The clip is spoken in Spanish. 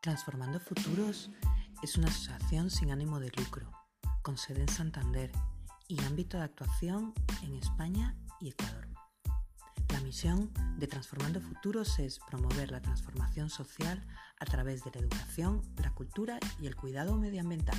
Transformando Futuros es una asociación sin ánimo de lucro, con sede en Santander y ámbito de actuación en España y Ecuador. La misión de Transformando Futuros es promover la transformación social a través de la educación, la cultura y el cuidado medioambiental.